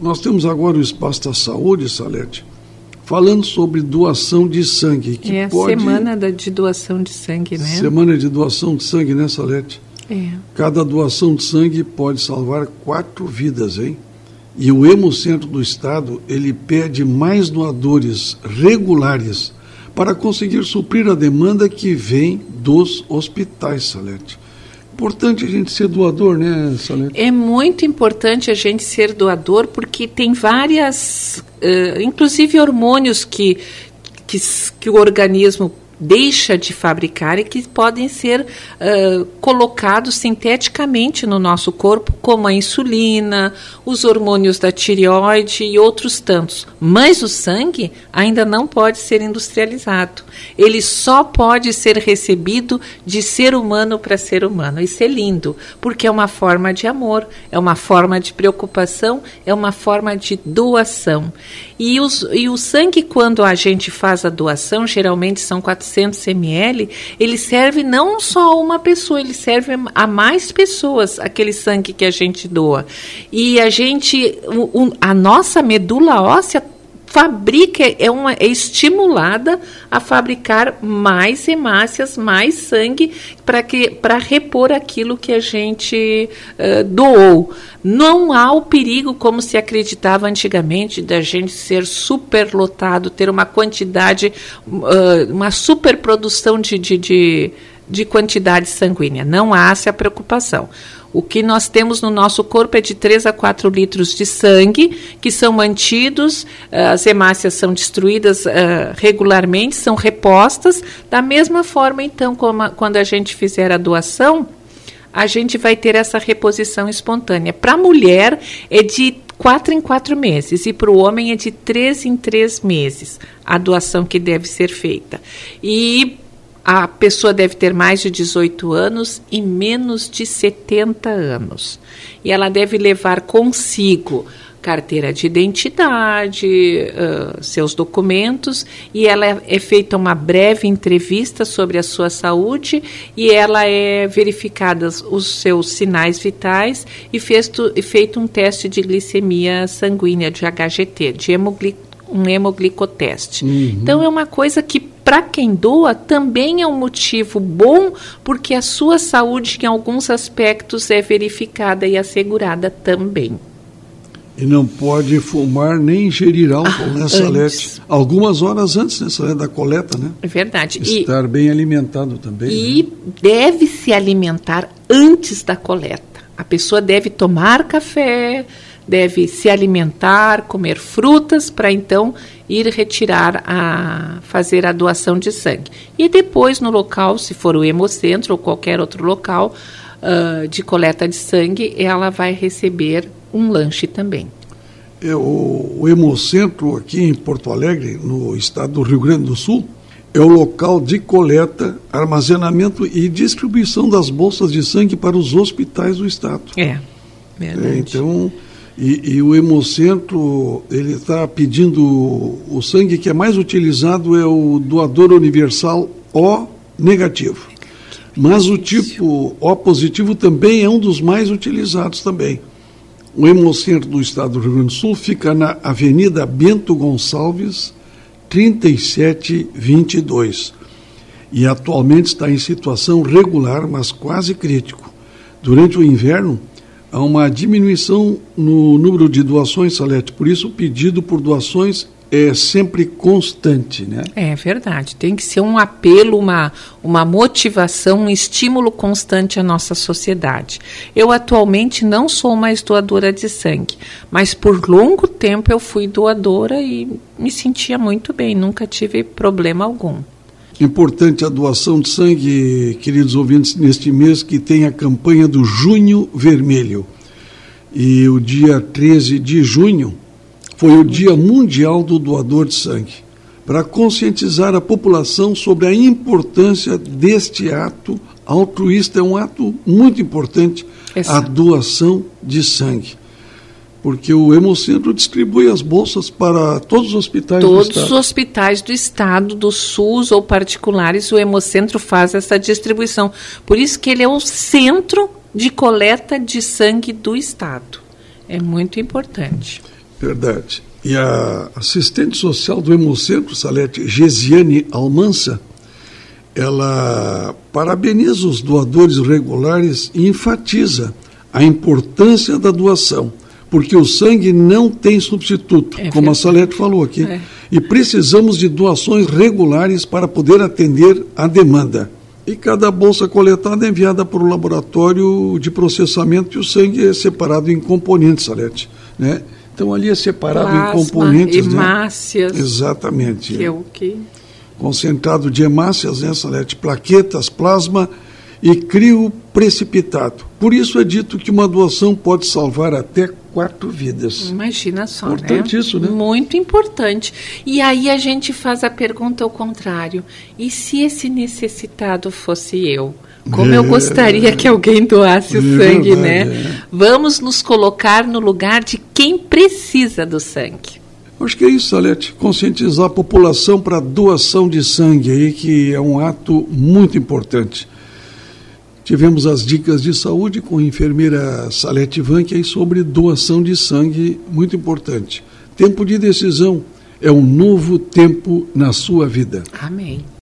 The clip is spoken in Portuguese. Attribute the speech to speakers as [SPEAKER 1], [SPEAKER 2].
[SPEAKER 1] nós temos agora o Espaço da Saúde, Salete, falando sobre doação de sangue.
[SPEAKER 2] Que é a pode... semana da, de doação de sangue, né?
[SPEAKER 1] Semana de doação de sangue, né, Salete?
[SPEAKER 2] É.
[SPEAKER 1] Cada doação de sangue pode salvar quatro vidas, hein? E o Hemocentro do Estado, ele pede mais doadores regulares para conseguir suprir a demanda que vem dos hospitais, Salete. Importante a gente ser doador, né, Salete?
[SPEAKER 2] É muito importante a gente ser doador porque tem várias, uh, inclusive hormônios que, que, que o organismo deixa de fabricar e que podem ser uh, colocados sinteticamente no nosso corpo, como a insulina, os hormônios da tireoide e outros tantos. Mas o sangue ainda não pode ser industrializado. Ele só pode ser recebido de ser humano para ser humano. Isso é lindo, porque é uma forma de amor, é uma forma de preocupação, é uma forma de doação. E, os, e o sangue, quando a gente faz a doação, geralmente são 400 ml, ele serve não só a uma pessoa, ele serve a mais pessoas, aquele sangue que a gente doa. E a gente, a nossa medula óssea fabrica, é, uma, é estimulada a fabricar mais hemácias, mais sangue para repor aquilo que a gente uh, doou. Não há o perigo, como se acreditava antigamente, da gente ser superlotado, ter uma quantidade, uh, uma superprodução de, de, de, de quantidade sanguínea. Não há essa preocupação. O que nós temos no nosso corpo é de 3 a 4 litros de sangue, que são mantidos, eh, as hemácias são destruídas uh, regularmente, são repostas. Da mesma forma, então, como a, quando a gente fizer a doação, a gente vai ter essa reposição espontânea. Para a mulher, é de quatro em quatro meses e para o homem é de três em três meses a doação que deve ser feita. E a pessoa deve ter mais de 18 anos e menos de 70 anos. E ela deve levar consigo carteira de identidade, uh, seus documentos, e ela é, feita uma breve entrevista sobre a sua saúde e ela é verificada os seus sinais vitais e, feito, feito um teste de glicemia sanguínea, de HGT, de um hemoglicoteste. Uhum. Então é uma coisa que para quem doa também é um motivo bom, porque a sua saúde, em alguns aspectos, é verificada e assegurada também.
[SPEAKER 1] E não pode fumar nem ingerir álcool, ah, né, Salete? Algumas horas antes né, Salete, da coleta, né?
[SPEAKER 2] É verdade.
[SPEAKER 1] Estar e, bem alimentado também.
[SPEAKER 2] E
[SPEAKER 1] né?
[SPEAKER 2] deve se alimentar antes da coleta. A pessoa deve tomar café, deve se alimentar, comer frutas, para então ir retirar a fazer a doação de sangue. E depois no local, se for o hemocentro ou qualquer outro local uh, de coleta de sangue, ela vai receber um lanche também.
[SPEAKER 1] É, o, o hemocentro aqui em Porto Alegre, no estado do Rio Grande do Sul, é o local de coleta, armazenamento e distribuição das bolsas de sangue para os hospitais do estado.
[SPEAKER 2] É, verdade. É,
[SPEAKER 1] então e, e, o Hemocentro, ele está pedindo o sangue que é mais utilizado é o doador universal O negativo. Mas o tipo O positivo também é um dos mais utilizados também. O Hemocentro do Estado do Rio Grande do Sul fica na Avenida Bento Gonçalves, 3722. E atualmente está em situação regular, mas quase crítico. Durante o inverno, há uma diminuição no número de doações, Salete, por isso o pedido por doações é sempre constante, né?
[SPEAKER 2] É verdade. Tem que ser um apelo, uma, uma motivação, um estímulo constante à nossa sociedade. Eu atualmente não sou mais doadora de sangue, mas por longo tempo eu fui doadora e me sentia muito bem, nunca tive problema algum.
[SPEAKER 1] Importante a doação de sangue, queridos ouvintes, neste mês que tem a campanha do Junho Vermelho. E o dia 13 de junho foi o Dia Mundial do Doador de Sangue, para conscientizar a população sobre a importância deste ato altruísta. É um ato muito importante, a doação de sangue porque o Hemocentro distribui as bolsas para todos os hospitais
[SPEAKER 2] todos
[SPEAKER 1] do Estado.
[SPEAKER 2] Todos os hospitais do Estado, do SUS ou particulares, o Hemocentro faz essa distribuição. Por isso que ele é o centro de coleta de sangue do Estado. É muito importante.
[SPEAKER 1] Verdade. E a assistente social do Hemocentro, Salete, Gesiane Almança, ela parabeniza os doadores regulares e enfatiza a importância da doação, porque o sangue não tem substituto, é como a Salete falou aqui, é. e precisamos de doações regulares para poder atender a demanda. E cada bolsa coletada é enviada para o laboratório de processamento e o sangue é separado em componentes, Salete. Né? Então ali é separado Plasma, em componentes.
[SPEAKER 2] Né? Hemácias.
[SPEAKER 1] Né? Exatamente.
[SPEAKER 2] Que é o que?
[SPEAKER 1] Concentrado de hemácias, né, Salete? Plaquetas, plasma e crio precipitado. Por isso é dito que uma doação pode salvar até quatro vidas.
[SPEAKER 2] Imagina só,
[SPEAKER 1] importante
[SPEAKER 2] né?
[SPEAKER 1] isso, né?
[SPEAKER 2] Muito importante. E aí a gente faz a pergunta ao contrário: e se esse necessitado fosse eu? Como é, eu gostaria que alguém doasse o é sangue, né? né? É. Vamos nos colocar no lugar de quem precisa do sangue.
[SPEAKER 1] Acho que é isso, Salete. Conscientizar a população para a doação de sangue aí, que é um ato muito importante. Tivemos as dicas de saúde com a enfermeira Salete Vanck aí sobre doação de sangue, muito importante. Tempo de decisão é um novo tempo na sua vida.
[SPEAKER 2] Amém.